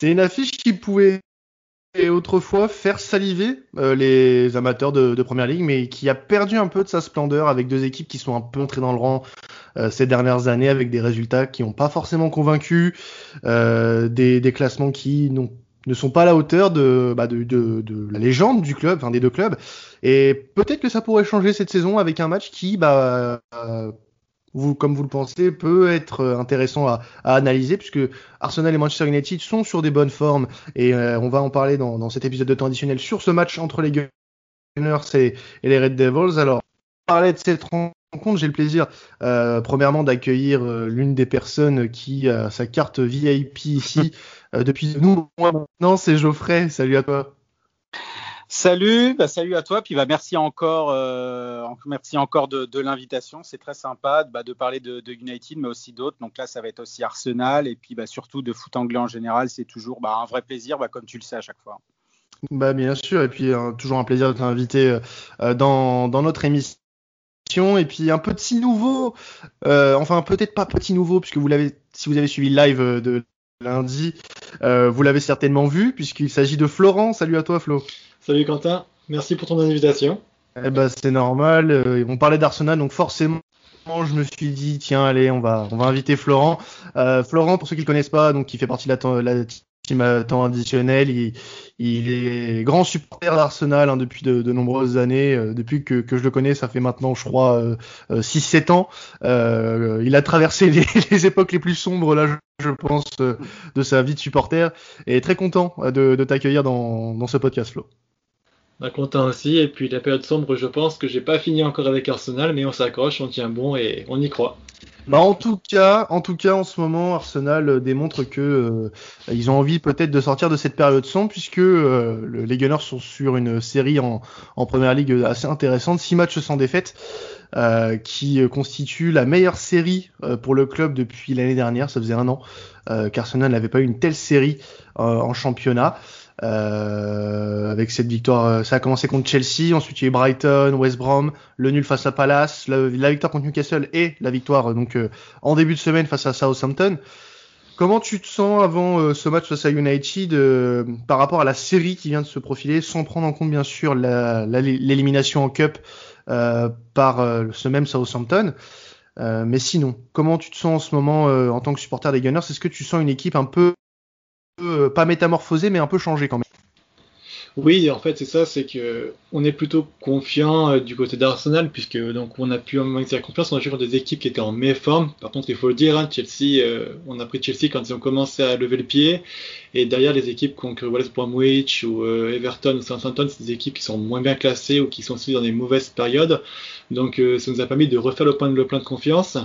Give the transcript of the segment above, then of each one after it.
C'est une affiche qui pouvait autrefois faire saliver euh, les amateurs de, Première Ligue, mais qui a perdu un peu de sa splendeur avec deux équipes qui sont un peu entrées dans le rang euh, ces dernières années avec des résultats qui n'ont pas forcément convaincu, euh, des, des, classements qui ne sont pas à la hauteur de, bah de, de, la légende du club, enfin des deux clubs. Et peut-être que ça pourrait changer cette saison avec un match qui, bah, vous, comme vous le pensez, peut être euh, intéressant à, à, analyser puisque Arsenal et Manchester United sont sur des bonnes formes et euh, on va en parler dans, dans, cet épisode de temps additionnel sur ce match entre les Gunners et, les Red Devils. Alors, parler de cette rencontre, j'ai le plaisir euh, premièrement d'accueillir euh, l'une des personnes qui a sa carte VIP ici depuis nous maintenant, c'est Geoffrey. Salut à toi. Salut, bah salut à toi, puis bah merci encore, euh, merci encore de, l'invitation. C'est très sympa bah, de parler de, United, mais aussi d'autres. Donc là, ça va être aussi Arsenal, et puis bah, surtout de foot anglais en général. C'est toujours bah, un vrai plaisir, comme tu le sais à chaque fois. Bah bien sûr, et puis euh, toujours un plaisir de t'inviter euh, dans, notre émission. Et puis un petit nouveau, enfin peut-être pas petit nouveau, puisque vous l'avez, si vous avez suivi le live de lundi, vous l'avez certainement vu, puisqu'il s'agit de Florent. Salut à toi, Flo. Salut Quentin, merci pour ton invitation. Eh ben, c'est normal, euh, on parlait d'Arsenal, donc forcément je me suis dit tiens allez on va on va inviter Florent. Euh, Florent pour ceux qui le connaissent pas donc qui fait partie de la, la team à temps additionnel, il, est grand supporter d'Arsenal hein, depuis de, nombreuses années, euh, depuis que, je le connais ça fait maintenant je crois euh, 6-7 ans. Il a traversé les, époques les plus sombres là je, je pense de sa vie de supporter et très content de, de t'accueillir dans, dans ce podcast Flo. Bah, content aussi. Et puis la période sombre, je pense que j'ai pas fini encore avec Arsenal, mais on s'accroche, on tient bon et on y croit. Bah en tout cas, en tout cas, en ce moment, Arsenal euh, démontre que euh, ils ont envie peut-être de sortir de cette période sombre, puisque euh, les Gunners sont sur une série en, première ligue assez intéressante, six matchs sans défaite, qui constitue la meilleure série pour le club depuis l'année dernière. Ça faisait un an qu'Arsenal n'avait pas eu une telle série en championnat. Euh, avec cette victoire, euh, ça a commencé contre Chelsea, ensuite il y a eu Brighton, West Brom, le nul face à Palace, la, victoire contre Newcastle et la victoire donc euh, en début de semaine face à Southampton. Comment tu te sens avant ce match face à United par rapport à la série qui vient de se profiler, sans prendre en compte bien sûr l'élimination en Cup par ce même Southampton mais sinon, comment tu te sens en ce moment en tant que supporter des Gunners? Est-ce que tu sens une équipe un peu euh, pas métamorphosé, mais un peu changé quand même. Oui, en fait, c'est ça, c'est que on est plutôt confiant euh, du côté d'Arsenal, puisque donc on a pu en la confiance, on a joué contre des équipes qui étaient en méforme. Par contre, il faut le dire, hein, Chelsea, euh, on a pris Chelsea quand ils ont commencé à lever le pied, et derrière les équipes comme West Bromwich ou Everton ou Southampton, c'est des équipes qui sont moins bien classées ou qui sont aussi dans des mauvaises périodes. Donc, ça nous a permis de refaire le plein, le plein de confiance.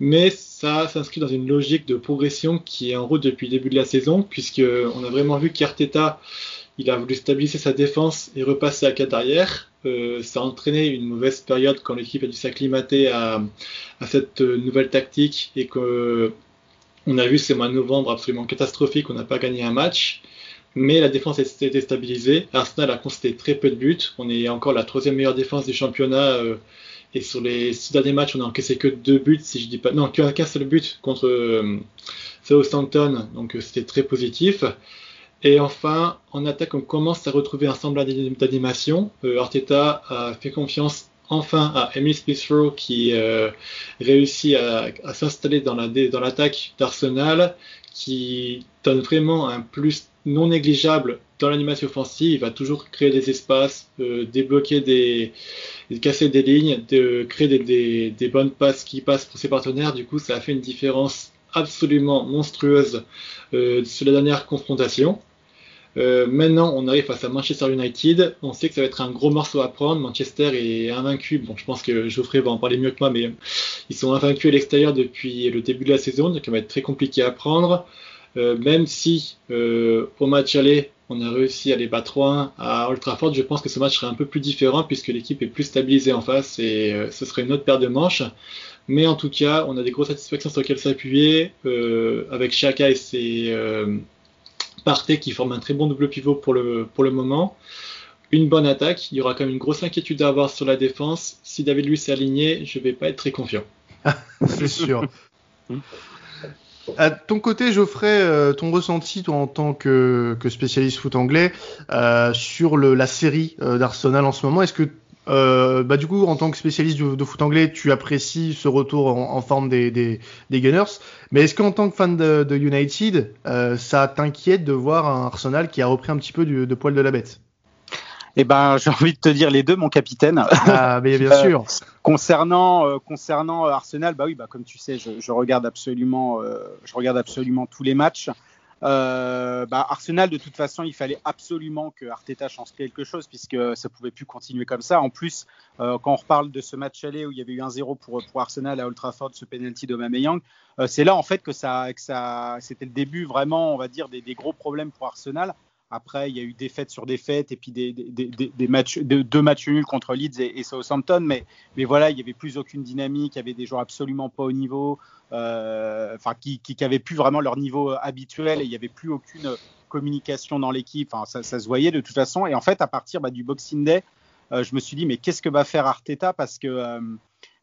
Mais ça s'inscrit dans une logique de progression qui est en route depuis le début de la saison, puisque on a vraiment vu qu'Arteta, il a voulu stabiliser sa défense et repasser à 4 arrière. Euh, ça a entraîné une mauvaise période quand l'équipe a dû s'acclimater à, cette nouvelle tactique et que on a vu ces mois de novembre absolument catastrophiques, on n'a pas gagné un match. Mais la défense a été stabilisée. Arsenal a concédé très peu de buts. On est encore la troisième meilleure défense du championnat. Euh, et sur les six derniers matchs, on a encaissé que deux buts, si je dis pas, non, qu'un seul but contre euh, Southampton, donc euh, c'était très positif. Et enfin, en attaque, on commence à retrouver un semblant d'animation. Euh, Arteta a fait confiance enfin à Emily smith qui euh, réussit à, s'installer dans l'attaque d'Arsenal, qui donne vraiment un plus non négligeable dans l'animation offensive. Il va toujours créer des espaces, euh, débloquer des, casser des lignes, créer des, bonnes passes qui passent pour ses partenaires. Du coup, ça a fait une différence absolument monstrueuse euh, sur la dernière confrontation. Euh, maintenant, on arrive face à Manchester United. On sait que ça va être un gros morceau à prendre. Manchester est invaincu. Bon, je pense que Geoffrey va en parler mieux que moi, mais ils sont invaincus à l'extérieur depuis le début de la saison, donc ça va être très compliqué à prendre. Même si euh, au match aller, on a réussi à les battre 3-1 à Old Trafford, je pense que ce match serait un peu plus différent puisque l'équipe est plus stabilisée en face et euh, ce serait une autre paire de manches. Mais en tout cas, on a des grosses satisfactions sur lesquelles s'appuyer euh, avec Chaka et ses euh, Partey qui forment un très bon double pivot pour le, pour le moment. Une bonne attaque. Il y aura quand même une grosse inquiétude à avoir sur la défense. Si David Luiz est aligné, je vais pas être très confiant. C'est sûr. À ton côté, Geoffrey, ton ressenti toi, en tant que, que spécialiste foot anglais sur le, la série d'Arsenal en ce moment, est-ce que euh, bah du coup, en tant que spécialiste de, foot anglais, tu apprécies ce retour en, forme des, des, des, Gunners? Mais est-ce qu'en tant que fan de, de United, euh, ça t'inquiète de voir un Arsenal qui a repris un petit peu du, de poil de la bête? Eh ben, j'ai envie de te dire les deux, mon capitaine. Ah, bien, bien sûr. Euh, concernant euh, concernant Arsenal, bah oui, bah comme tu sais, je, je regarde absolument, je regarde absolument tous les matchs. Euh, bah, Arsenal, de toute façon, il fallait absolument que Arteta change quelque chose puisque ça pouvait plus continuer comme ça. En plus, euh, quand on reparle de ce match aller où il y avait eu un 0 pour, pour Arsenal à Old Trafford, ce penalty d'Aubameyang, euh, c'est là en fait que ça, que ça, c'était le début vraiment, on va dire, des, des gros problèmes pour Arsenal. Après, il y a eu défaite sur défaite et puis des, des, des, deux matchs nuls contre Leeds et, Southampton. Mais, mais, voilà, il n'y avait plus aucune dynamique. Il y avait des joueurs absolument pas au niveau, euh, enfin qui, qui plus vraiment leur niveau habituel et il n'y avait plus aucune communication dans l'équipe. Enfin, ça, se voyait de toute façon. Et en fait, à partir bah, du Boxing Day, euh, je me suis dit mais qu'est-ce que va faire Arteta? Parce que euh,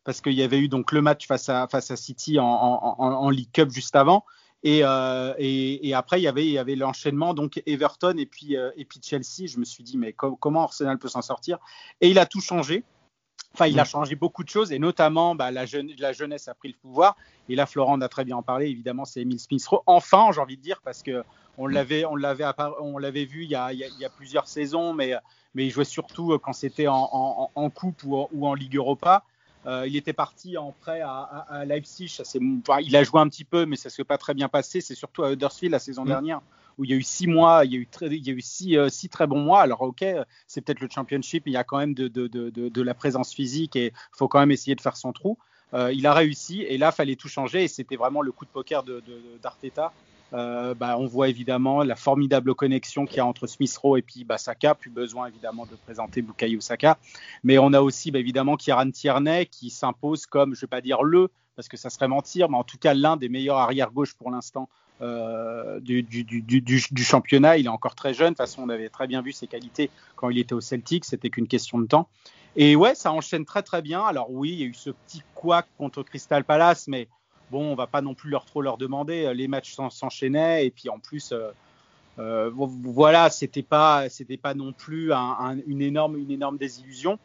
parce qu'il y avait eu donc le match face à face à City en League Cup juste avant. Euh, et, et, après, il y avait, il y avait l'enchaînement, donc Everton et puis, euh, et puis Chelsea. Je me suis dit, mais comment Arsenal peut s'en sortir? Et il a tout changé. Enfin, il a mm. changé beaucoup de choses, et notamment bah, la, jeune, la, jeunesse a pris le pouvoir. Et là, Florent a très bien en parlé, évidemment, c'est Emile Smith Enfin, j'ai envie de dire, parce que on mm. l'avait, on l'avait, on l'avait vu il y, a, il, y a, plusieurs saisons, mais, mais il jouait surtout quand c'était en, en, en, coupe ou, ou en Ligue Europa. Euh, il était parti en prêt à, à, Leipzig. il a joué un petit peu, mais ça ne s'est pas très bien passé. C'est surtout à Huddersfield la saison mm. dernière où il y a eu six mois, il y a eu, il y a eu six, euh, six, très bons mois. Alors ok, c'est peut-être le championship, il y a quand même de, de, de, de la présence physique et il faut quand même essayer de faire son trou. Euh, il a réussi et là, fallait tout changer et c'était vraiment le coup de poker d'Arteta euh, bah, on voit évidemment la formidable connexion qu'il y a entre Smith Rowe et puis bah, Saka. Plus besoin évidemment de présenter Bukayo Saka. Mais on a aussi bah, évidemment Kieran Tierney qui s'impose comme, je ne vais pas dire le, parce que ça serait mentir, mais en tout cas l'un des meilleurs arrière-gauche pour l'instant euh, du, championnat. Il est encore très jeune. De toute façon, on avait très bien vu ses qualités quand il était au Celtic. C'était qu'une question de temps. Et ouais, ça enchaîne très très bien. Alors oui, il y a eu ce petit couac contre Crystal Palace, mais bon, on va pas non plus leur trop leur demander. Les matchs s'enchaînaient et puis en plus, euh, euh, voilà, c'était pas c'était pas non plus une énorme une énorme désillusion.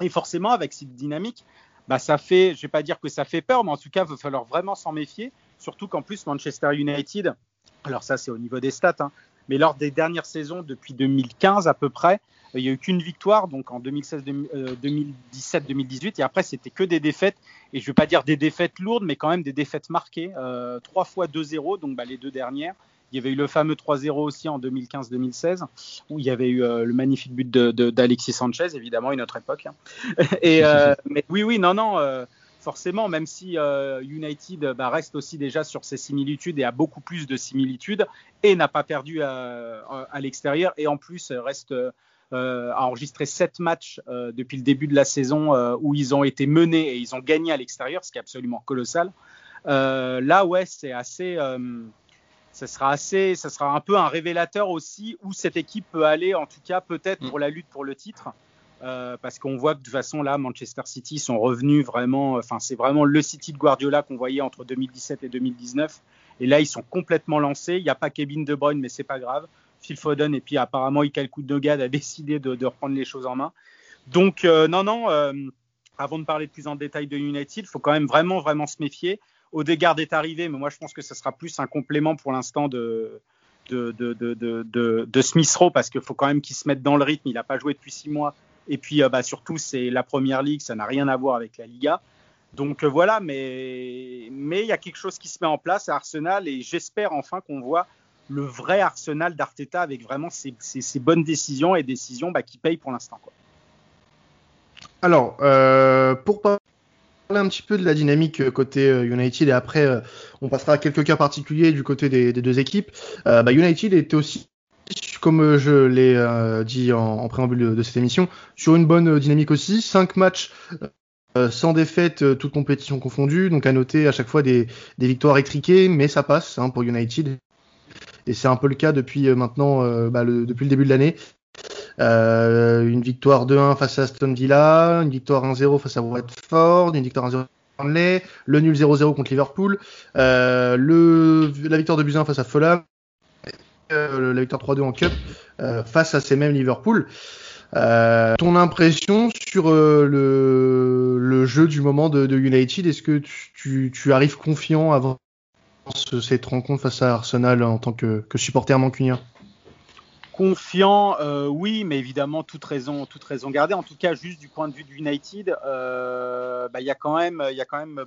Et forcément, avec cette dynamique, bah ça fait, je vais pas dire que ça fait peur, mais en tout cas, il va falloir vraiment s'en méfier. Surtout qu'en plus, Manchester United, alors ça c'est au niveau des stats, hein, mais lors des dernières saisons, depuis 2015 à peu près, il n'y a eu qu'une victoire, donc en 2016, 2017, 2018, et après c'était que des défaites, et je ne veux pas dire des défaites lourdes, mais quand même des défaites marquées, euh, trois fois 2-0, donc bah, les deux dernières. Il y avait eu le fameux 3-0 aussi en 2015-2016, où il y avait eu euh, le magnifique but d'Alexis Sanchez, évidemment, une autre époque. Hein. Et, euh, mais oui, oui, non, non, forcément, même si euh, United bah, reste aussi déjà sur ses similitudes et a beaucoup plus de similitudes et n'a pas perdu à, l'extérieur et en plus reste euh, a enregistré sept matchs euh, depuis le début de la saison où ils ont été menés et ils ont gagné à l'extérieur, ce qui est absolument colossal. là, ouais, c'est assez ça sera assez, ça sera un peu un révélateur aussi où cette équipe peut aller, en tout cas peut-être mm. pour la lutte pour le titre. Euh, parce qu'on voit que de toute façon là, Manchester City sont revenus vraiment. Enfin, c'est vraiment le City de Guardiola qu'on voyait entre 2017 et 2019. Et là, ils sont complètement lancés. Il n'y a pas Kevin De Bruyne, mais c'est pas grave. Phil Foden et puis apparemment Ikel Koudogad a décidé de, de, reprendre les choses en main. Donc euh, non, non. Euh, avant de parler plus en détail de United, il faut quand même vraiment, vraiment se méfier. Odegaard est arrivé, mais moi je pense que ce sera plus un complément pour l'instant de, de, de, de, de Smith Rowe parce qu'il faut quand même qu'il se mette dans le rythme. Il n'a pas joué depuis six mois. Et puis, euh, bah, surtout, c'est la première ligue, ça n'a rien à voir avec la Liga. Donc euh, voilà, mais il y a quelque chose qui se met en place à Arsenal et j'espère enfin qu'on voit le vrai Arsenal d'Arteta avec vraiment ses, bonnes décisions et décisions bah, qui payent pour l'instant. Alors, euh, pour parler un petit peu de la dynamique côté United et après on passera à quelques cas particuliers du côté des, deux équipes. Bah, United était aussi comme euh, je l'ai euh, dit en, préambule de, cette émission, sur une bonne euh, dynamique aussi. Cinq matchs sans défaite, toutes compétitions confondues. Donc à noter à chaque fois des, victoires étriquées, mais ça passe hein, pour United. Et c'est un peu le cas depuis maintenant, bah, le, depuis le début de l'année. une victoire 2-1 face à Aston Villa, une victoire 1-0 face à Watford, une victoire 1-0 Burnley, le nul 0-0 contre Liverpool, euh, la victoire de Buzyn face à Fulham, euh, la victoire 3-2 en Cup euh, face à ces mêmes Liverpool. Euh, ton impression sur euh, le, jeu du moment de, United, est-ce que tu, arrives confiant avant cette rencontre face à Arsenal en tant que, que supporter mancunien? Confiant, euh, oui, mais évidemment toute raison, toute raison gardée. En tout cas, juste du point de vue du United, euh, bah, il y a quand même,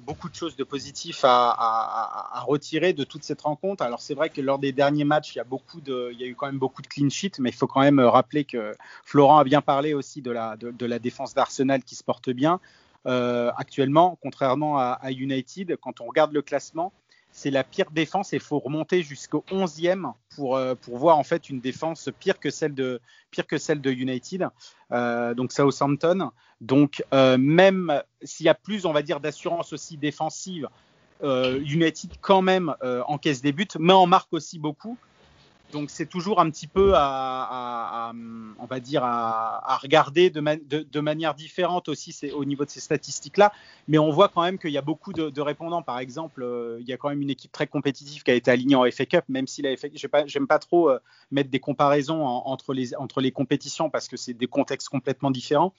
beaucoup de choses de positif à, retirer de toute cette rencontre. Alors c'est vrai que lors des derniers matchs, il y a de, eu quand même beaucoup de clean sheet, mais il faut quand même rappeler que Florent a bien parlé aussi de la, de, de défense d'Arsenal qui se porte bien. Euh, actuellement, contrairement à, United, quand on regarde le classement, c'est la pire défense et il faut remonter jusqu'au 11e pour, euh, pour voir en fait une défense pire que celle de, pire que celle de United, euh, donc Southampton. Donc euh, même s'il y a plus, on va dire, d'assurance aussi défensive, United quand même encaisse des buts, mais en marque aussi beaucoup. Donc c'est toujours un petit peu à, à, à on va dire à, regarder de, ma, de, de, manière différente aussi au niveau de ces statistiques là mais on voit quand même qu'il y a beaucoup de, de répondants. Par exemple euh, il y a quand même une équipe très compétitive qui a été alignée en FA Cup même si la FA j'aime pas, trop euh, mettre des comparaisons en, entre les entre les compétitions parce que c'est des contextes complètement différents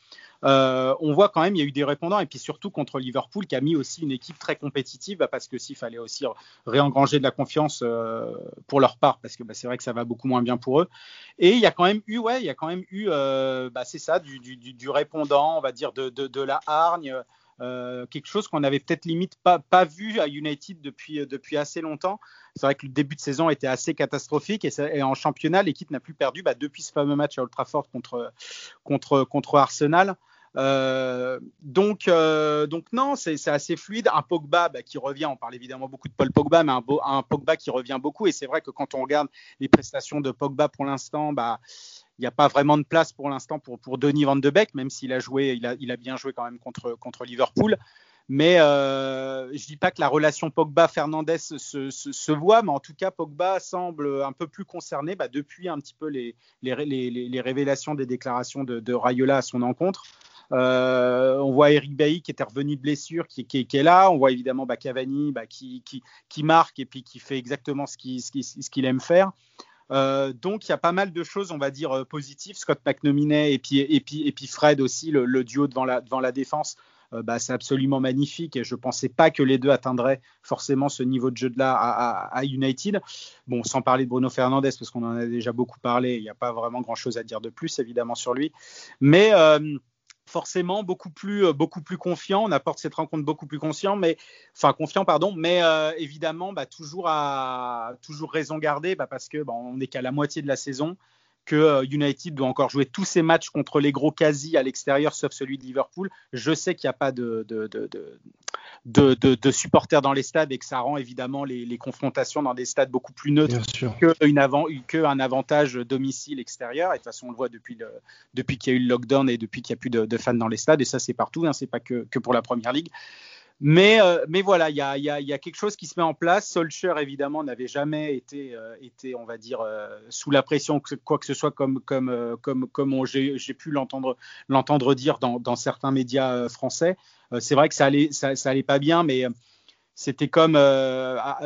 euh, on voit quand même il y a eu des répondants et puis surtout contre Liverpool qui a mis aussi une équipe très compétitive bah, parce que s'il fallait aussi réengranger de la confiance euh, pour leur part parce que bah, c'est vrai que ça va beaucoup moins bien pour eux. Et il y a quand même eu, ouais, il y a quand même eu, euh, bah, c'est ça, du, du, répondant, on va dire, de, de la hargne, euh, quelque chose qu'on avait peut-être limite pas, vu à United depuis, depuis assez longtemps. C'est vrai que le début de saison était assez catastrophique et, en championnat, l'équipe n'a plus perdu bah, depuis ce fameux match à Old Trafford contre, Arsenal. Euh, donc, euh, non, c'est assez fluide. Un Pogba bah, qui revient, on parle évidemment beaucoup de Paul Pogba, mais un, un Pogba qui revient beaucoup. Et c'est vrai que quand on regarde les prestations de Pogba pour l'instant, bah, il n'y a pas vraiment de place pour l'instant pour, Denis Van de Beek, même s'il a joué, il a, bien joué quand même contre, Liverpool. Mais euh, je dis pas que la relation Pogba-Fernandez se, voit, mais en tout cas, Pogba semble un peu plus concerné bah, depuis un petit peu les, les, révélations des déclarations de, Rayola à son encontre. Euh, on voit Eric Bailly qui était revenu de blessure, qui, est là. On voit évidemment bah, Cavani bah, qui, marque et puis qui fait exactement ce qu'il aime faire. Euh, donc il y a pas mal de choses, on va dire positives. Scott McNominay et puis et puis et puis Fred aussi, le, duo devant la devant la défense. Euh, bah, c'est absolument magnifique et je pensais pas que les deux atteindraient forcément ce niveau de jeu de là à, United. Bon, sans parler de Bruno Fernandez parce qu'on en a déjà beaucoup parlé, il n'y a pas vraiment grand chose à dire de plus évidemment sur lui, mais euh, forcément beaucoup plus beaucoup plus confiant. On apporte cette rencontre beaucoup plus conscient, mais enfin confiant pardon, mais euh, évidemment bah, toujours à toujours raison garder bah, parce que bah, on n'est qu'à la moitié de la saison que United doit encore jouer tous ses matchs contre les gros quasi à l'extérieur, sauf celui de Liverpool. Je sais qu'il n'y a pas de, de, de, de, de, de supporters dans les stades et que ça rend évidemment les, les confrontations dans des stades beaucoup plus neutres qu'un avant, avantage domicile-extérieur. Et de toute façon, on le voit depuis, le, depuis qu'il y a eu le lockdown et depuis qu'il n'y a plus de, de, fans dans les stades. Et ça, c'est partout, hein, c'est pas que, que pour la première ligue. Mais, euh, mais voilà, il y a, quelque chose qui se met en place. Solskjaer, évidemment, n'avait jamais été, euh, on va dire, euh, sous la pression, quoi que ce soit, comme, j'ai pu l'entendre dire dans, certains médias français. c'est vrai que ça allait, pas bien, mais c'était comme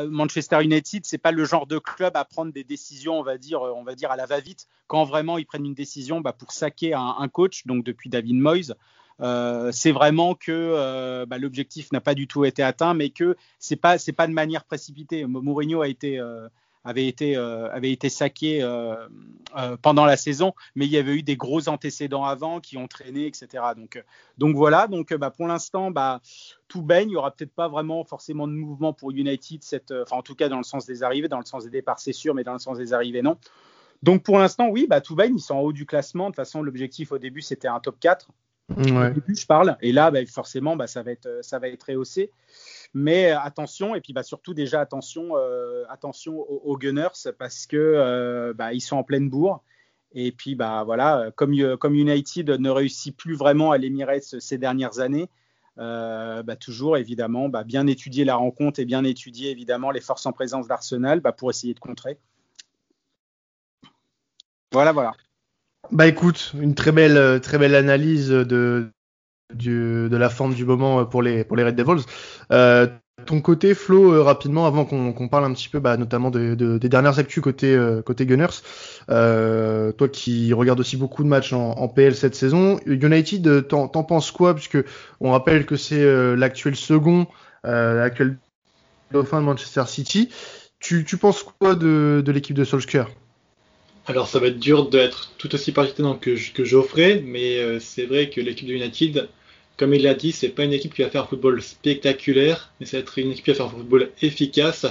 Manchester United, c'est pas le genre de club à prendre des décisions, on va dire, à la va-vite. Quand vraiment ils prennent une décision bah, pour saquer un, coach, donc depuis David Moyes. Euh, c'est vraiment que euh, bah, l'objectif n'a pas du tout été atteint, mais que c'est pas pas de manière précipitée. Mourinho a été euh, avait été avait été saqué pendant la saison, mais il y avait eu des gros antécédents avant qui ont traîné, etc. Donc donc voilà. Donc bah, pour l'instant, bah, tout baigne. Il y aura peut-être pas vraiment forcément de mouvement pour United, cette, enfin en tout cas dans le sens des arrivées, dans le sens des départs c'est sûr, mais dans le sens des arrivées non. Donc pour l'instant, oui, bah, tout baigne. Ils sont en haut du classement. De toute façon, l'objectif au début c'était un top 4. Début, je parle, et là, bah, forcément, bah, ça va être, ça va être rehaussé. Mais attention, et puis bah, surtout déjà attention, euh, attention aux, Gunners parce que euh, ils sont en pleine bourre. Et puis voilà, comme, United ne réussit plus vraiment à l'Emirates ces dernières années, euh, toujours évidemment bien étudier la rencontre et bien étudier évidemment les forces en présence d'Arsenal pour essayer de contrer. Voilà, voilà. Bah écoute, une très belle, très belle analyse de de la forme du moment pour les, pour les Red Devils. Euh, ton côté, Flo, euh, rapidement, avant qu'on parle un petit peu bah, notamment de, des dernières actus côté, euh, côté Gunners, euh, toi qui regardes aussi beaucoup de matchs en, PL cette saison, United, t'en penses quoi? Puisque on rappelle que c'est l'actuel second, l'actuel dauphin de Manchester City. Tu, tu penses quoi de, de l'équipe de Solskjaer? Alors ça va être dur d'être tout aussi pertinent que, Geoffrey, mais c'est vrai que l'équipe de United comme il l'a dit, c'est pas une équipe qui va faire un football spectaculaire, mais ça va être une équipe qui va faire un football efficace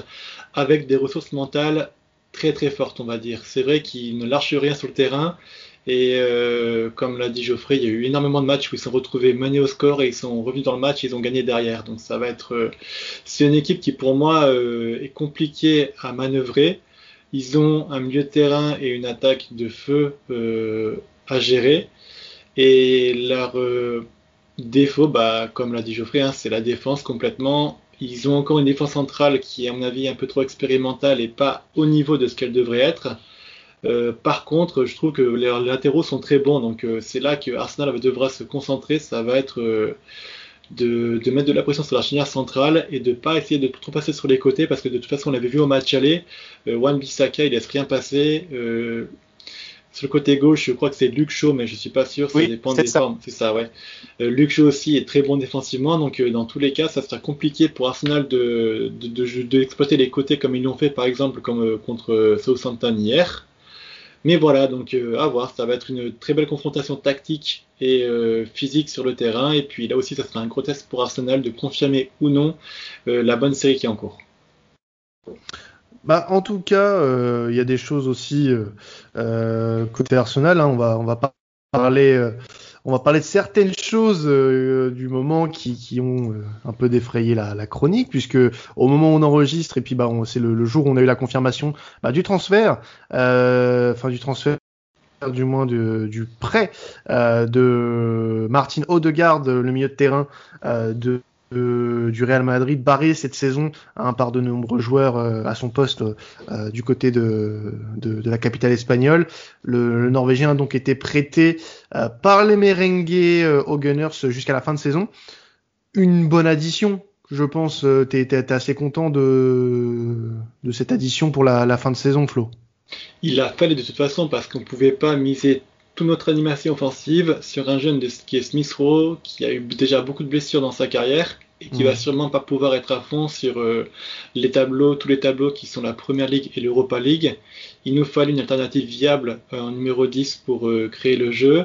avec des ressources mentales très très fortes, on va dire. C'est vrai qu'ils ne lâchent rien sur le terrain. Et euh, comme l'a dit Geoffrey, il y a eu énormément de matchs où ils sont retrouvés menés au score et ils sont revenus dans le match, et ils ont gagné derrière. Donc ça va être, euh, c'est une équipe qui pour moi euh, est compliquée à manœuvrer. Ils ont un milieu de terrain et une attaque de feu à gérer. Et leur Défaut, bah, comme l'a dit Geoffrey, hein, c'est la défense complètement. Ils ont encore une défense centrale qui est à mon avis un peu trop expérimentale et pas au niveau de ce qu'elle devrait être. Euh, par contre, je trouve que les latéraux sont très bons, donc euh, c'est là que Arsenal devra se concentrer. Ça va être euh, de, de, mettre de la pression sur la charnière centrale et de pas essayer de trop passer sur les côtés parce que de toute façon, on l'avait vu au match aller. Wan Bissaka, il laisse rien passer. Sur le côté gauche, je crois que c'est Luke Shaw, mais je suis pas sûr. Ça dépend des formes. C'est ça, ouais. Euh, Luke Shaw aussi est très bon défensivement, donc euh, dans tous les cas, ça sera compliqué pour Arsenal de, les côtés comme ils l'ont fait, par exemple, comme euh, contre Southampton hier. Mais voilà, donc à voir. Ça va être une très belle confrontation tactique et physique sur le terrain. Et puis là aussi, ça sera un gros test pour Arsenal de confirmer ou non la bonne série qui est en cours. Bah, en tout cas, il y a des choses aussi euh, côté Arsenal, hein, on va on parler euh, on va parler de certaines choses euh, du moment qui, qui ont un peu défrayé la, chronique, puisque au moment où on enregistre, et puis bah, c'est le, jour où on a eu la confirmation bah, du transfert, enfin du transfert du moins du prêt de Martin Odegaard, le milieu de terrain de du Real Madrid barré cette saison hein, par de nombreux joueurs euh, à son poste euh, du côté de, de, la capitale espagnole. Le, Norvégien a donc été prêté euh, par les merengues aux Gunners jusqu'à la fin de saison. Une bonne addition, je pense. tu es, assez content de, de cette addition pour la, la fin de saison, Flo? Il a fallu de toute façon parce qu'on ne pouvait pas miser toute notre animation offensive sur un jeune de, qui est Smith Rowe, qui a eu déjà beaucoup de blessures dans sa carrière et qui va sûrement pas pouvoir être à fond sur euh, les tableaux, tous les tableaux qui sont la Première Ligue et l'Europa League. Il nous fallait une alternative viable euh, en numéro 10 pour euh, créer le jeu.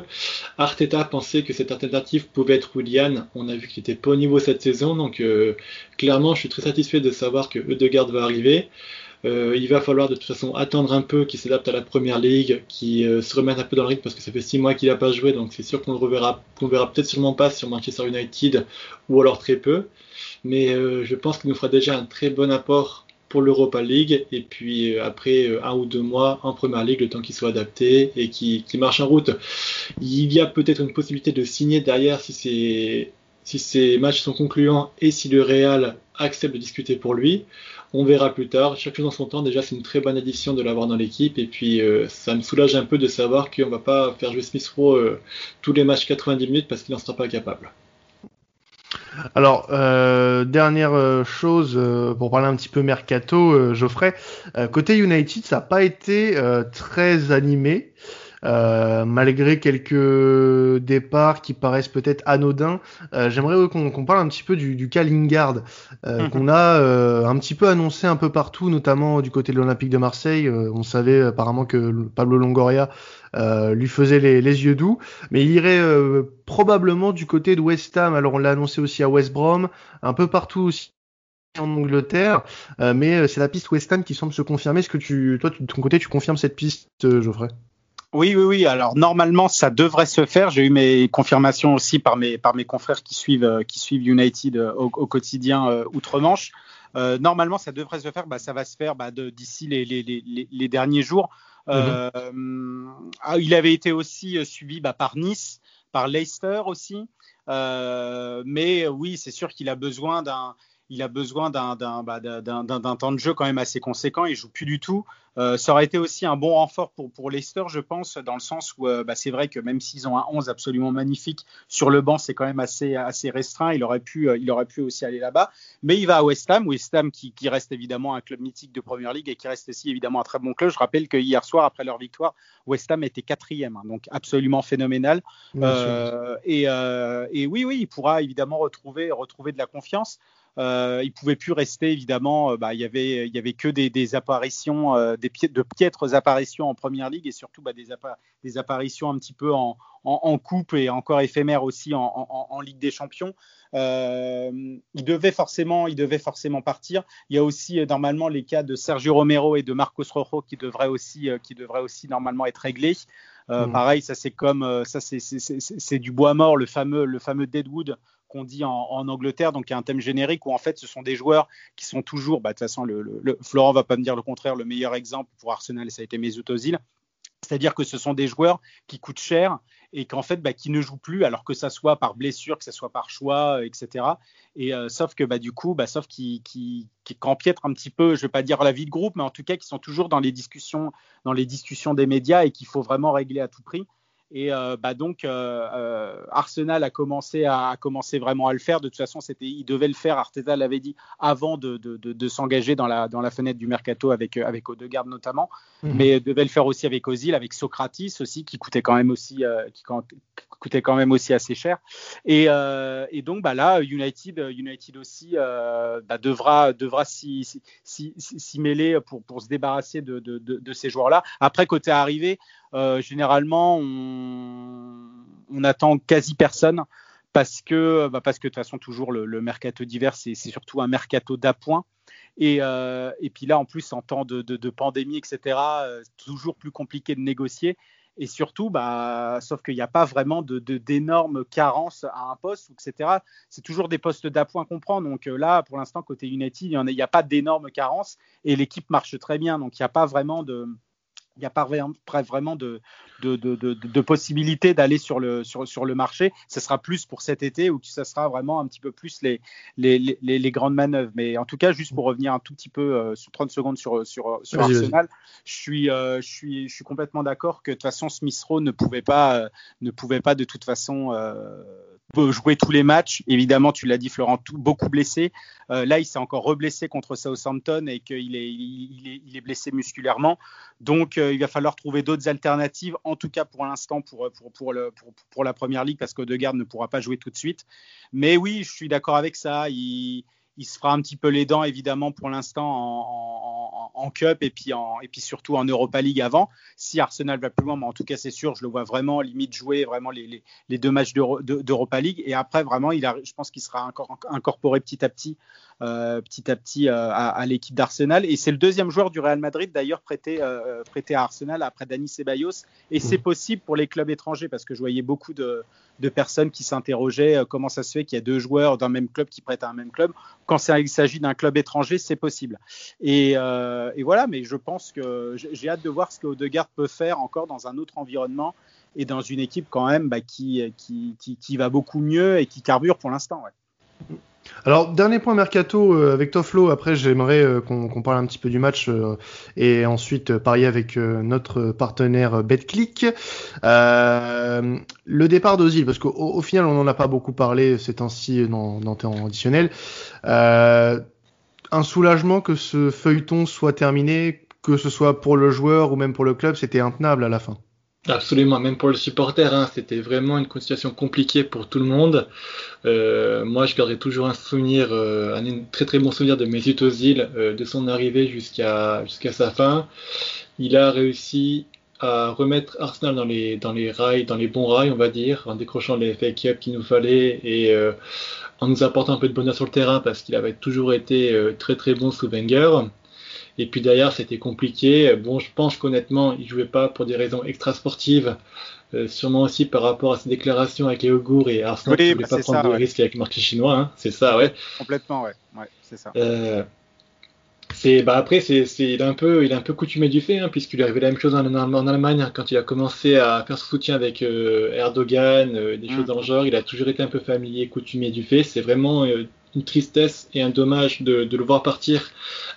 Arteta pensait que cette alternative pouvait être Willian. On a vu qu'il était pas au niveau cette saison, donc clairement, je suis très satisfait de savoir que Eudegaard va arriver. Euh, il va falloir de toute façon attendre un peu qu'il s'adapte à la première ligue, qu'il euh, se remette un peu dans le rythme parce que ça fait six mois qu'il n'a pas joué, donc c'est sûr qu'on le reverra, qu'on verra peut-être sûrement pas sur Manchester United ou alors très peu. Mais euh, je pense qu'il nous fera déjà un très bon apport pour l'Europa League et puis après un ou deux mois en première ligue, le temps qu'il soit adapté et qu'il marche en route. Il y a peut-être une possibilité de signer derrière si ces matchs sont concluants et si le Real accepte de discuter pour lui. On verra plus tard. Chaque chose en son temps. Déjà, c'est une très bonne addition de l'avoir dans l'équipe. Et puis, euh, ça me soulage un peu de savoir qu'on va pas faire jouer Smith Rowe euh, tous les matchs 90 minutes parce qu'il n'en sera pas capable. Alors, euh, dernière chose, pour parler un petit peu mercato, Geoffrey, côté United, ça n'a pas été très animé. Euh, malgré quelques départs qui paraissent peut-être anodins, euh, j'aimerais qu'on parle un petit peu du, du Lingard euh, mhm. qu'on a un petit peu annoncé un peu partout, notamment du côté de l'Olympique de Marseille. on savait apparemment que Pablo Longoria lui faisait les, les, yeux doux, mais il irait probablement du côté de West Ham. Alors on l'a annoncé aussi à West Brom, un peu partout aussi en Angleterre, mais c'est la piste West Ham qui semble se confirmer. Est-ce que tu, toi, de ton côté, tu confirmes cette piste, Geoffrey? Oui, oui, oui. Alors normalement, ça devrait se faire. J'ai eu mes confirmations aussi par mes par mes confrères qui suivent euh, qui suivent United euh, au, quotidien euh, outre-Manche. normalement, ça devrait se faire. Bah, ça va se faire bah, d'ici les, les, les, les, derniers jours. Mm-hmm. ah, il avait été aussi suivi bah, par Nice, par Leicester aussi. mais oui, c'est sûr qu'il a besoin d'un il a besoin d'un bah, temps de jeu quand même assez conséquent. Il joue plus du tout. Euh, ça aurait été aussi un bon renfort pour, pour Leicester, je pense, dans le sens où euh, bah, c'est vrai que même s'ils ont un 11 absolument magnifique, sur le banc, c'est quand même assez, assez restreint. Il aurait, pu, euh, il aurait pu aussi aller là-bas. Mais il va à West Ham, West Ham qui, qui, reste évidemment un club mythique de Première Ligue et qui reste aussi évidemment un très bon club. Je rappelle que hier soir, après leur victoire, West Ham était quatrième, hein, donc absolument phénoménal. et, et, oui, oui, il pourra évidemment retrouver, retrouver de la confiance. Euh, il pouvait plus rester évidemment. Euh, bah, il y avait il y avait que des, des apparitions, euh, des de piètres apparitions en première ligue et surtout bah, des, des, apparitions un petit peu en, en, en, coupe et encore éphémères aussi en, en Ligue des Champions. Euh, il devait forcément il devait forcément partir. Il y a aussi normalement les cas de Sergio Romero et de Marcos Rojo qui devraient aussi qui devraient aussi normalement être réglés. Mmh. Pareil, ça c'est comme ça c'est du bois mort, le fameux le fameux Deadwood qu'on dit en, Angleterre, donc il y a un thème générique où en fait ce sont des joueurs qui sont toujours, bah, de toute façon, le, le, Florent va pas me dire le contraire, le meilleur exemple pour Arsenal, ça a été Mesut Ozil. C'est-à-dire que ce sont des joueurs qui coûtent cher et qu'en fait, bah, qui ne jouent plus, alors que ça soit par blessure, que ça soit par choix, etc. Et euh, sauf que bah, du coup, sauf qui, qui, un petit peu, je vais pas dire la vie de groupe, mais en tout cas qui sont toujours dans les discussions, dans les discussions des médias et qu'il faut vraiment régler à tout prix. Et euh, bah donc euh, euh, Arsenal a commencé à, commencer vraiment à le faire. De toute façon, c'était, il devait le faire. Arteta l'avait dit avant de, de, de, s'engager dans la, dans la fenêtre du mercato avec avec Odegaard notamment, mhm. mais devait le faire aussi avec Ozil, avec Socratis aussi, qui coûtait quand même aussi qui coûtait quand même aussi assez cher. Et, et donc bah là, United United aussi bah, devra devra s'y, mêler pour pour se débarrasser de, de, de ces joueurs-là. Après côté arrivé euh, généralement, on, on, attend quasi personne parce que, bah parce que de toute façon, toujours le, mercato d'hiver, c'est surtout un mercato d'appoint. Et, euh, et, puis là, en plus, en temps de, pandémie, etc., euh, toujours plus compliqué de négocier. Et surtout, bah, sauf qu'il n'y a pas vraiment d'énormes de, carences à un poste, etc. C'est toujours des postes d'appoint qu'on prend. Donc euh, là, pour l'instant, côté United, il n'y a, pas d'énormes carences et l'équipe marche très bien. Donc il n'y a pas vraiment de, il n'y a pas vraiment de, de, de, de possibilité d'aller sur le, sur, sur, le marché. Ce sera plus pour cet été où ça sera vraiment un petit peu plus les, les, les, les, grandes manœuvres. Mais en tout cas, juste pour revenir un tout petit peu euh, sur 30 secondes sur, sur, sur Arsenal, je suis, euh, je, suis, je suis complètement d'accord que de toute façon, Smith Rowe ne pouvait pas, euh, ne pouvait pas de toute façon jouer tous les matchs. Évidemment, tu l'as dit, Florent, tout, beaucoup blessé. Euh, là, il s'est encore reblessé contre Southampton et qu'il est, il est, il est, blessé musculairement. Donc, euh, il va falloir trouver d'autres alternatives, en tout cas pour l'instant, pour, pour, pour, pour, pour la première ligue, parce qu'Odegaard ne pourra pas jouer tout de suite. Mais oui, je suis d'accord avec ça. Il, il se fera un petit peu les dents évidemment pour l'instant en, en, en, Cup et puis, en, et puis surtout en Europa League avant. Si Arsenal va plus loin, mais en tout cas c'est sûr, je le vois vraiment limite jouer vraiment les, les, deux matchs d'Europa League et après vraiment il a, je pense qu'il sera encore incorporé petit à petit petit à petit euh, à, à l'équipe d'Arsenal. Et c'est le deuxième joueur du Real Madrid d'ailleurs prêté, euh, prêté à Arsenal après Dani Ceballos. Et c'est mmh. possible pour les clubs étrangers parce que je voyais beaucoup de, de personnes qui s'interrogeaient comment ça se fait qu'il y a deux joueurs d'un même club qui prêtent à un même club. Quand il s'agit d'un club étranger, c'est possible. Et, et, voilà, mais je pense que j'ai hâte de voir ce que Odegaard peut faire encore dans un autre environnement et dans une équipe quand même bah, qui, qui, qui, qui, va beaucoup mieux et qui carbure pour l'instant. Ouais. Alors, dernier point mercato euh, avec Toflo. Après, j'aimerais euh, qu'on parle un petit peu du match euh, et ensuite parier avec notre partenaire BetClick. le départ d'Ozil, parce qu'au au final, on n'en a pas beaucoup parlé ces temps-ci dans, dans temps additionnel. un soulagement que ce feuilleton soit terminé, que ce soit pour le joueur ou même pour le club, c'était intenable à la fin. Absolument, même pour le supporter, hein, c'était vraiment une situation compliquée pour tout le monde. Euh, moi, je garderai toujours un souvenir, euh, un très très bon souvenir de Mesut Ozil, euh, de son arrivée jusqu'à jusqu'à sa fin. Il a réussi à remettre Arsenal dans les dans les rails, dans les bons rails, on va dire, en décrochant les fake up qu'il nous fallait et euh, en nous apportant un peu de bonheur sur le terrain parce qu'il avait toujours été très très bon sous Wenger. Et puis derrière, c'était compliqué. Bon, je pense qu'honnêtement, il jouait pas pour des raisons extrasportives. Euh, sûrement aussi par rapport à ses déclarations avec les Ougours et Arsenal oui, ne voulait bah, pas prendre ça, de ouais. risques avec le marché chinois. Hein. C'est ça, ouais. Complètement, ouais. ouais c'est ça. Euh, c'est bah après c'est il est un peu il est un peu coutumé du fait hein, puisqu'il est arrivé la même chose en, Allemagne quand il a commencé à faire son soutien avec euh, Erdogan euh, des mmh. choses dans le genre il a toujours été un peu familier coutumier du fait c'est vraiment euh, une tristesse et un dommage de, le voir partir.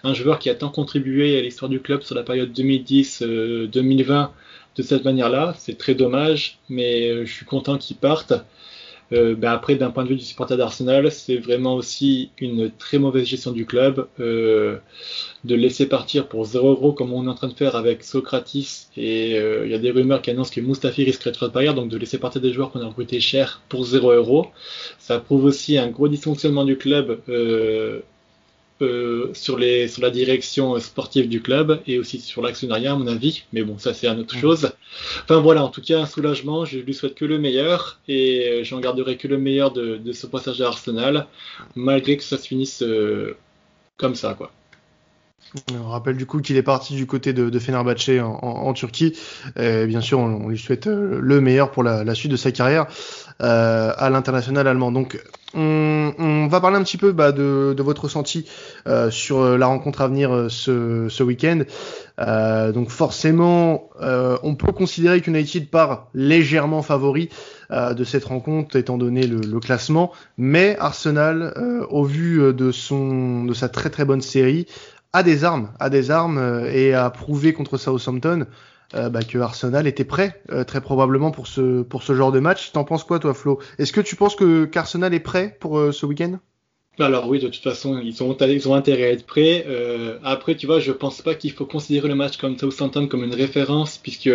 Un joueur qui a tant contribué à l'histoire du club sur la période 2010-2020 de cette manière-là. C'est très dommage, mais je suis content qu'il parte. Euh, ben après, d'un point de vue du supporter d'Arsenal, c'est vraiment aussi une très mauvaise gestion du club euh, de laisser partir pour 0 euros comme on est en train de faire avec Socratis. Et euh, il y a des rumeurs qui annoncent que Mustafi risquerait de partir, donc de laisser partir des joueurs qu'on a recrutés cher pour 0 euros. Ça prouve aussi un gros dysfonctionnement du club euh, sur, les, sur la direction sportive du club et aussi sur l'actionnariat, à mon avis. Mais bon, ça, c'est une autre chose. Enfin, voilà, en tout cas, un soulagement. Je lui souhaite que le meilleur et euh, j'en garderai que le meilleur de, de, ce passage à Arsenal, malgré que ça se finisse euh, comme ça, quoi. On rappelle du coup qu'il est parti du côté de, de Fenerbahçe en, en, Turquie. Et bien sûr, on, lui souhaite le meilleur pour la, la suite de sa carrière euh, à l'international allemand. Donc, on, on, va parler un petit peu bah, de, de, votre ressenti euh, sur la rencontre à venir euh, ce, ce week-end. Euh, donc forcément, euh, on peut considérer qu'United part légèrement favori euh, de cette rencontre, étant donné le, le classement. Mais Arsenal, au vu de son de sa très très bonne série, a des armes, a des armes et a prouvé contre Southampton euh, bah, que Arsenal était prêt euh, très probablement pour ce pour ce genre de match. T'en penses quoi toi Flo? Est-ce que tu penses que qu'Arsenal est prêt pour euh, ce week-end? Alors oui, de toute façon, ils ont, ils ont intérêt à être prêts. après, tu vois, je pense pas qu'il faut considérer le match comme Southampton comme une référence, puisque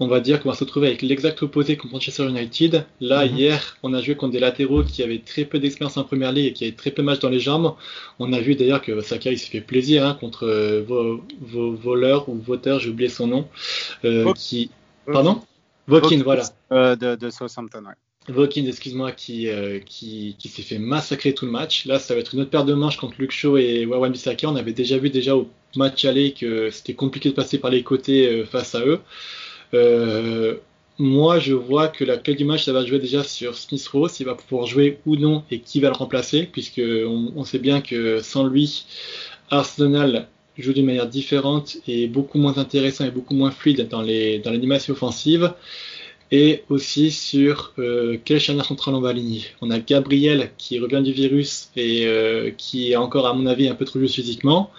on va dire qu'on va se retrouver avec l'exact opposé contre Manchester United. Là, mhm. hier, on a joué contre des latéraux qui avaient très peu d'expérience en première ligue et qui avaient très peu de matchs dans les jambes. On a vu d'ailleurs que Saka, il s'est fait plaisir hein, contre euh, vos, vos, voleurs ou voteurs, j'ai oublié son nom. Euh, qui... Pardon? Vokin, voilà. Euh, de, de, Southampton, ouais. Vokin, excuse-moi, qui, euh, qui, qui s'est fait massacrer tout le match. Là, ça va être une autre paire de manches contre Luke Shaw et Wawan Bissaka. On avait déjà vu déjà au match aller que c'était compliqué de passer par les côtés euh, face à eux. Euh, moi, je vois que la clé du match, ça va jouer déjà sur Smith Rowe, s'il va pouvoir jouer ou non et qui va le remplacer, puisque on, sait bien que sans lui, Arsenal joue d'une manière différente et beaucoup moins intéressant et beaucoup moins fluide dans l'animation offensive. Et aussi sur euh, quel charnière central on va aligner. On a Gabriel qui revient du virus et euh, qui est encore, à mon avis, un peu trop juste physiquement.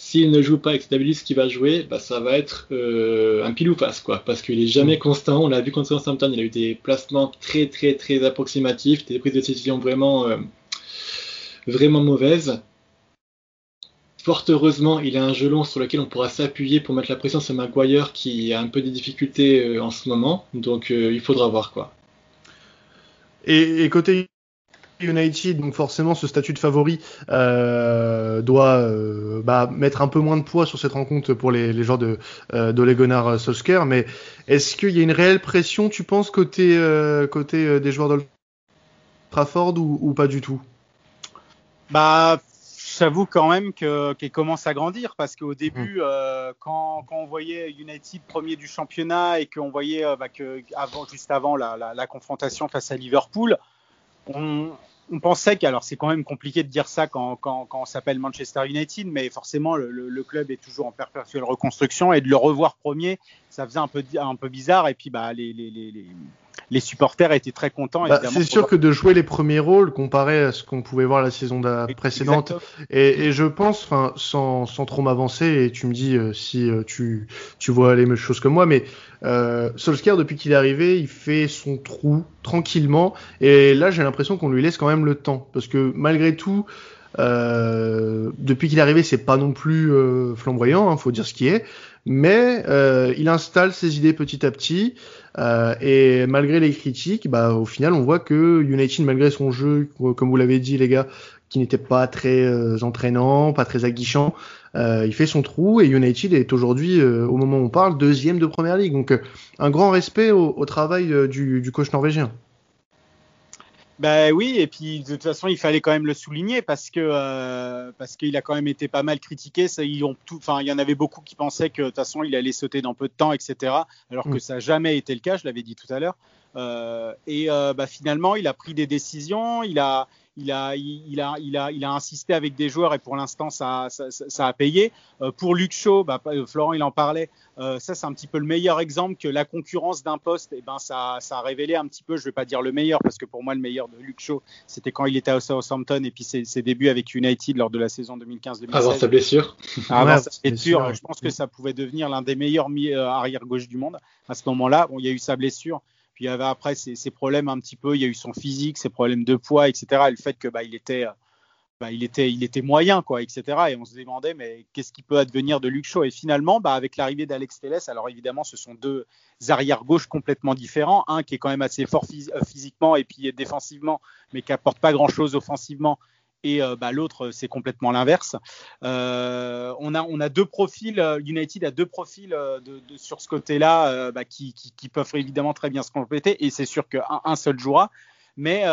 S'il ne joue pas avec Stabilis qui va jouer, bah, ça va être euh, un pile ou face, quoi, parce qu'il est jamais mm. constant. On l'a vu contre Southampton, il a eu des placements très très très approximatifs, des prises de décision vraiment euh, vraiment mauvaises. Fort heureusement, il a un gelon sur lequel on pourra s'appuyer pour mettre la pression sur Maguire qui a un peu de difficultés euh, en ce moment, donc il faudra voir quoi. Et, et côté United, donc forcément ce statut de favori euh, doit euh, bah, mettre un peu moins de poids sur cette rencontre pour les, les joueurs de euh, d'Ole Gunnar Solskjaer. Mais est-ce qu'il y a une réelle pression, tu penses, côté euh, côté des joueurs de Trafford ou, ou, pas du tout? Bah, j'avoue quand même que qu'il commence à grandir parce qu'au début, mmh. quand, quand on voyait United premier du championnat et qu'on voyait bah, que avant, juste avant la, la, la confrontation face à Liverpool on, on pensait qu'alors c'est quand même compliqué de dire ça quand, on s'appelle Manchester United, mais forcément le, club est toujours en perpétuelle reconstruction et de le revoir premier, ça faisait un peu un peu bizarre et puis bah les, les supporters étaient très contents. Bah, c'est sûr que de jouer les premiers rôles comparé à ce qu'on pouvait voir la saison précédente, et, et, je pense, enfin, sans, sans trop m'avancer, et tu me dis euh, si euh, tu, tu vois les mêmes choses que moi, mais euh, Solskjaer, depuis qu'il est arrivé, il fait son trou tranquillement, et là j'ai l'impression qu'on lui laisse quand même le temps, parce que malgré tout, euh, depuis qu'il est arrivé, c'est pas non plus euh, flamboyant, hein, faut dire ce qui est, mais euh, il installe ses idées petit à petit. Euh, et malgré les critiques, bah, au final, on voit que United, malgré son jeu, comme vous l'avez dit, les gars, qui n'était pas très euh, entraînant, pas très aguichant, euh, il fait son trou et United est aujourd'hui, au moment où on parle, deuxième de première ligue. Donc, un grand respect au, travail du coach norvégien. Ben oui, et puis de toute façon, il fallait quand même le souligner parce que euh, parce qu'il a quand même été pas mal critiqué. Ça, ils ont tout, enfin, il y en avait beaucoup qui pensaient que de toute façon, il allait sauter dans peu de temps, etc. Alors que mm. ça n'a jamais été le cas. Je l'avais dit tout à l'heure. Euh, et euh, bah, finalement, il a pris des décisions. Il a il a, il, a, il, a, il a insisté avec des joueurs et pour l'instant, ça, ça, ça, a payé. Euh, pour Luc Shaw, bah, Florent, il en parlait. Euh, ça, c'est un petit peu le meilleur exemple que la concurrence d'un poste, et eh ben, ça, ça a révélé un petit peu, je vais pas dire le meilleur, parce que pour moi, le meilleur de Luc Shaw, c'était quand il était à Southampton et puis ses, ses, débuts avec United lors de la saison 2015-2016. Avant sa blessure. Avant sa blessure, je pense que ça pouvait devenir l'un des meilleurs euh, arrière-gauche du monde. À ce moment-là, bon, il y a eu sa blessure. Puis il y avait après ses, problèmes un petit peu, il y a eu son physique, ses problèmes de poids, etc. Et le fait que bah, il était, bah, il était, il était moyen, quoi, etc. Et on se demandait, mais qu'est-ce qui peut advenir de Luke Shaw? Et finalement, bah, avec l'arrivée d'Alex Telles, alors évidemment, ce sont deux arrières gauche complètement différents. Un qui est quand même assez fort euh, physiquement et puis défensivement, mais qui apporte pas grand-chose offensivement et euh, bah, l'autre c'est complètement l'inverse. Euh, on, a, on a deux profils, euh, United a deux profils sur ce côté-là bah, qui, peuvent évidemment très bien se compléter et c'est sûr qu'un un seul jouera. Mais,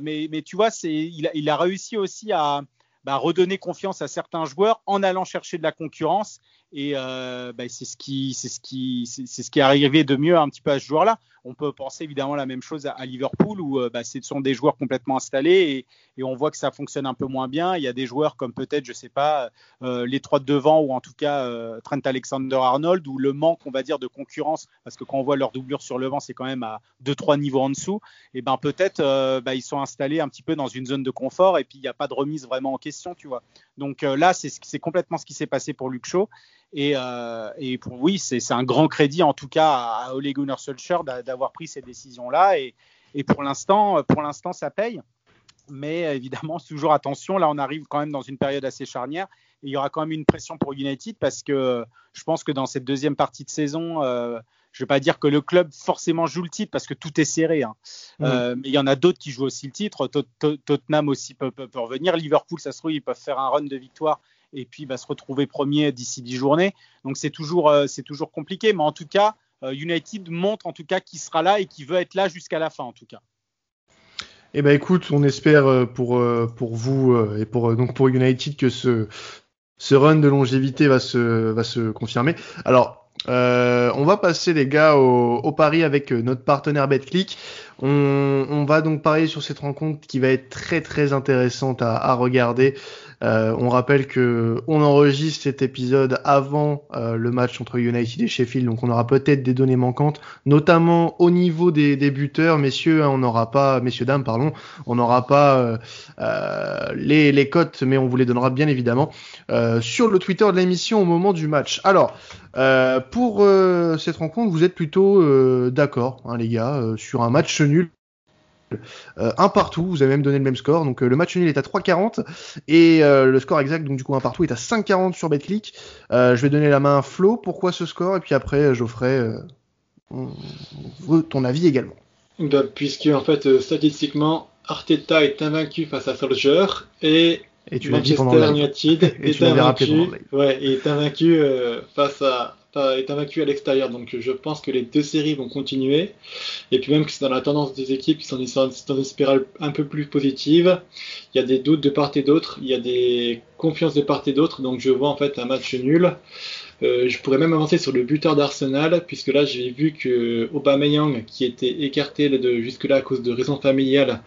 mais, mais tu vois, il a, il a réussi aussi à bah, redonner confiance à certains joueurs en allant chercher de la concurrence et euh, bah, c'est ce qui c'est ce qui c'est ce qui est arrivé de mieux un petit peu à ce joueur-là. On peut penser évidemment la même chose à, Liverpool où euh, bah, ce sont des joueurs complètement installés et, on voit que ça fonctionne un peu moins bien. Il y a des joueurs comme peut-être je sais pas euh, les trois de devant ou en tout cas Trent Alexander-Arnold ou le manque on va dire de concurrence parce que quand on voit leur doublure sur le vent c'est quand même à deux trois niveaux en dessous. Et ben peut-être bah, ils sont installés un petit peu dans une zone de confort et puis il n'y a pas de remise vraiment en question tu vois. Donc là c'est complètement ce qui s'est passé pour Luke Shaw. Et, euh, et pour, oui, c'est un grand crédit en tout cas à Ole Gunnar Solskjaer d'avoir pris ces décisions-là. Et, et, pour l'instant, pour l'instant, ça paye. Mais évidemment, toujours attention. Là, on arrive quand même dans une période assez charnière. Et il y aura quand même une pression pour United parce que je pense que dans cette deuxième partie de saison, euh, je ne vais pas dire que le club forcément joue le titre parce que tout est serré. Hein. Mmh. Euh, mais il y en a d'autres qui jouent aussi le titre. Tottenham aussi peut, peut, peut, revenir. Liverpool, ça se trouve, ils peuvent faire un run de victoire et puis va se retrouver premier d'ici 10 journées. Donc c'est toujours, euh, c'est toujours compliqué, mais en tout cas, euh, United montre en tout cas qu'il sera là et qu'il veut être là jusqu'à la fin en tout cas. Eh ben écoute, on espère euh, pour pour vous et pour donc pour United que ce ce run de longévité va se va se confirmer. Alors euh, on va passer les gars au, au pari avec notre partenaire BetClick. On, va donc parier sur cette rencontre qui va être très très intéressante à, regarder. Euh, on rappelle que on enregistre cet épisode avant euh, le match entre United et Sheffield, donc on aura peut-être des données manquantes, notamment au niveau des, buteurs, messieurs. Hein, on n'aura pas, messieurs dames, pardon, on n'aura pas euh, euh les, les cotes, mais on vous les donnera bien évidemment euh, sur le Twitter de l'émission au moment du match. Alors pour cette rencontre, vous êtes plutôt d'accord, hein, les gars, sur un match nul euh, un partout, vous avez même donné le même score. Donc euh, le match nul est à 3,40 et euh, le score exact, donc du coup un partout, est à 5,40 sur BetClick. je vais donner la main à Flo. Pourquoi ce score? Et puis après, Geoffrey, ton avis également. Bah, puisque en fait, statistiquement, Arteta est invaincu face à Solskjaer et, et tu Manchester United est, invaincu, ouais, est invaincu face à est invaincu à l'extérieur. Donc je pense que les deux séries vont continuer. Et puis même que c'est dans la tendance des équipes qui sont dans une spirale un peu plus positive. Il y a des doutes de part et d'autre. Il y a des confiances de part et d'autre. Donc je vois en fait un match nul. Euh, je pourrais même avancer sur le buteur d'Arsenal, puisque là j'ai vu que Aubameyang, qui était écarté de jusque-là à cause de raisons familiales,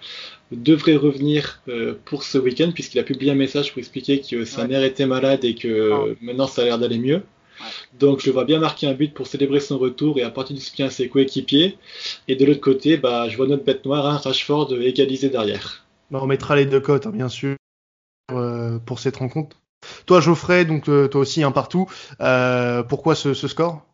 devrait revenir euh, pour ce week-end, puisqu'il a publié un message pour expliquer que sa ouais. mère était malade et que oh. maintenant ça a l'air d'aller mieux. Donc je vois bien marquer un but pour célébrer son retour et apporter du soutien à ses coéquipiers. Et de l'autre côté, bah, je vois notre bête noire, hein, Rashford, égaliser derrière. Bah, on mettra les deux cotes, hein, bien sûr, euh, pour cette rencontre. Toi, Geoffrey, donc euh, toi aussi un partout. Euh, pourquoi ce, ce, score?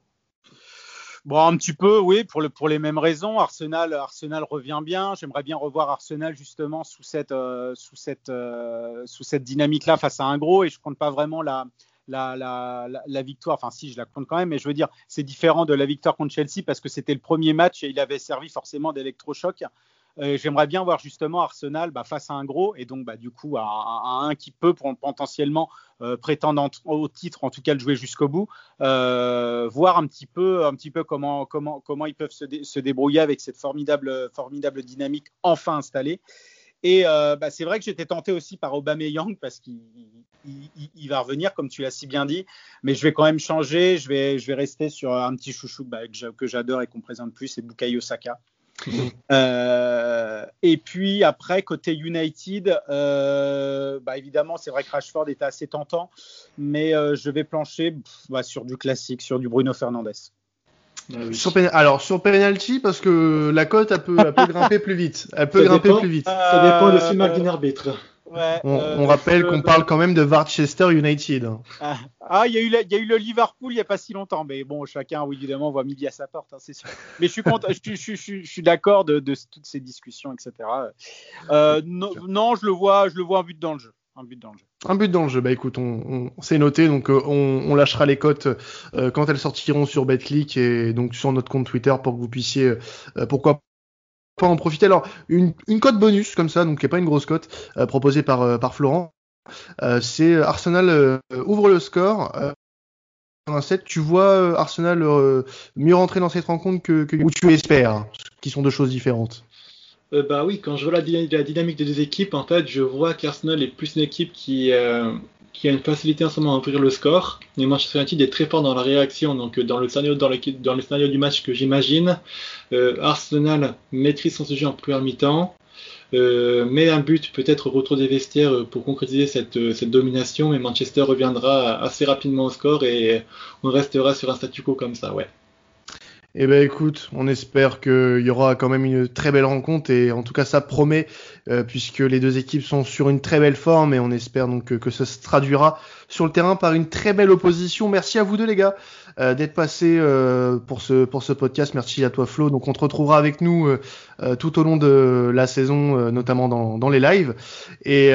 Bon, un petit peu, oui, pour, le, pour les mêmes raisons. Arsenal, Arsenal revient bien. J'aimerais bien revoir Arsenal justement sous cette, euh, sous cette, euh, sous cette dynamique-là face à un gros. Et je compte pas vraiment la, la, la, la, victoire, enfin si je la compte quand même, mais je veux dire c'est différent de la victoire contre Chelsea parce que c'était le premier match et il avait servi forcément d'électrochoc. Euh, J'aimerais bien voir justement Arsenal bah, face à un gros et donc bah, du coup à, un qui peut potentiellement euh, prétendre au titre, en tout cas le jouer jusqu'au bout, euh, voir un petit peu, un petit peu comment, comment, comment ils peuvent se, se débrouiller avec cette formidable, formidable dynamique enfin installée. Et euh, bah, c'est vrai que j'étais tenté aussi par Aubameyang parce qu'il il, il va revenir, comme tu l'as si bien dit. Mais je vais quand même changer. Je vais, je vais rester sur un petit chouchou bah, que j'adore et qu'on présente plus, c'est Bukayo Saka. Euh, et puis après, côté United, euh, bah, évidemment, c'est vrai que Rashford était assez tentant, mais je vais plancher sur du classique, sur du Bruno Fernandez. Ah alors sur penalty parce que la cote elle peut, grimper plus vite. Elle peut grimper plus vite. Ça dépend de ce marque arbitre on, euh, rappelle qu'on parle quand même de Warchester United. Ah, ah, il y, a eu le, y a eu le Liverpool il n'y a pas si longtemps, mais bon, chacun, évidemment, voit midi à sa porte, hein, c'est sûr. Mais je suis, je, je, je, suis d'accord de, toutes ces discussions, etc. Euh, non, je le vois, je le vois un but dans le jeu. Un but dans le jeu. Un but dans le jeu. Bah écoute, on, s'est noté, donc euh, on, lâchera les cotes quand elles sortiront sur BetClick et donc sur notre compte Twitter pour que vous puissiez, pourquoi pas en profiter. Alors, une, une cote bonus comme ça, donc qui n'est pas une grosse cote, euh, proposée par, euh, par Florent. Euh, c'est Arsenal ouvre le score. un 7, tu vois Arsenal mieux rentrer dans cette rencontre que, que ou tu espères, qui sont deux choses différentes. Bah oui, quand je vois la, dynamique des deux équipes, en fait, je vois qu'Arsenal est plus une équipe qui, qui a une facilité en ce moment à ouvrir le score. Et Manchester United est très fort dans la réaction. Donc dans le scénario, dans, dans le scénario du match que j'imagine, euh, Arsenal maîtrise son sujet en première mi-temps. Euh, met un but, peut-être retour des vestiaires pour concrétiser cette, cette domination, mais Manchester reviendra assez rapidement au score et on restera sur un statu quo comme ça, ouais. Eh ben écoute, on espère qu'il y aura quand même une très belle rencontre et en tout cas ça promet euh, puisque les deux équipes sont sur une très belle forme et on espère donc que, que ça se traduira sur le terrain par une très belle opposition. Merci à vous deux les gars euh, d'être passés euh, pour ce pour ce podcast. Merci à toi Flo. Donc on te retrouvera avec nous tout au long de la saison, notamment dans, dans les lives. Et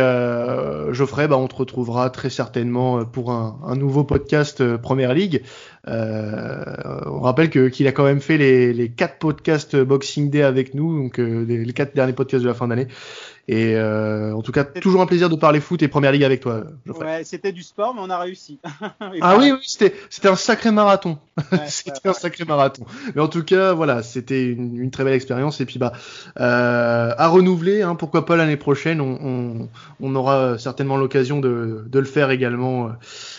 Geoffrey, bah, on te retrouvera très certainement pour un, un nouveau podcast Première Ligue. on rappelle que qu'il a quand même fait les, les quatre podcasts Boxing Day avec nous, donc les quatre derniers podcasts de la fin d'année. Et euh, en tout cas, toujours un plaisir de parler foot et première ligue avec toi. Ouais, c'était du sport, mais on a réussi. ah oui, oui, c'était c'était un sacré marathon. c'était un sacré marathon. Mais en tout cas, voilà, c'était une, une, très belle expérience. Et puis bah, euh, à renouveler. Hein, pourquoi pas l'année prochaine, on, on, on, aura certainement l'occasion de, de le faire également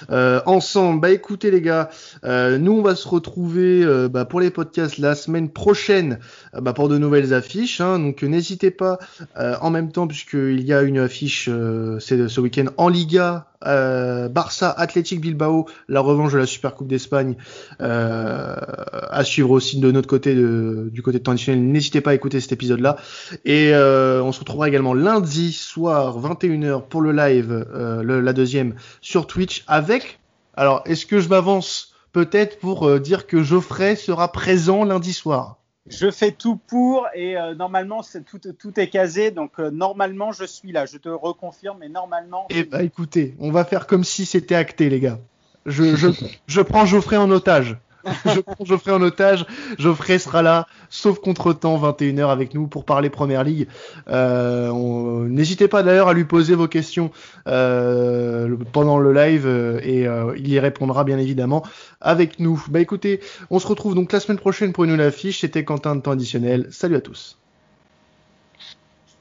euh, ensemble. Bah écoutez les gars, euh, nous on va se retrouver euh, bah, pour les podcasts la semaine prochaine bah, pour de nouvelles affiches. Hein, donc n'hésitez pas en même temps puisqu'il y a une affiche euh, ce week-end en Liga. Euh, Barça, Athletic Bilbao, la revanche de la Super Coupe d'Espagne euh, à suivre aussi de notre côté, du côté traditionnel. N'hésitez pas à écouter cet épisode-là. Et on se retrouvera également lundi soir 21h pour le live, la deuxième sur Twitch avec. Alors, est-ce que je m'avance peut-être pour dire que Geoffrey sera présent lundi soir? Je fais tout pour et euh, normalement tout, tout, est casé donc euh, normalement je suis là. Je te reconfirme mais normalement. Eh bah écoutez, on va faire comme si c'était acté les gars. Je, je, je prends Geoffrey en otage. je prends Geoffrey en otage. Geoffrey sera là, sauf contre temps, 21h avec nous pour parler Première Ligue. Euh, N'hésitez pas d'ailleurs à lui poser vos questions euh, pendant le live euh, et il y répondra bien évidemment avec nous. Bah écoutez, on se retrouve donc la semaine prochaine pour une nouvelle affiche. C'était Quentin de temps additionnel. Salut à tous.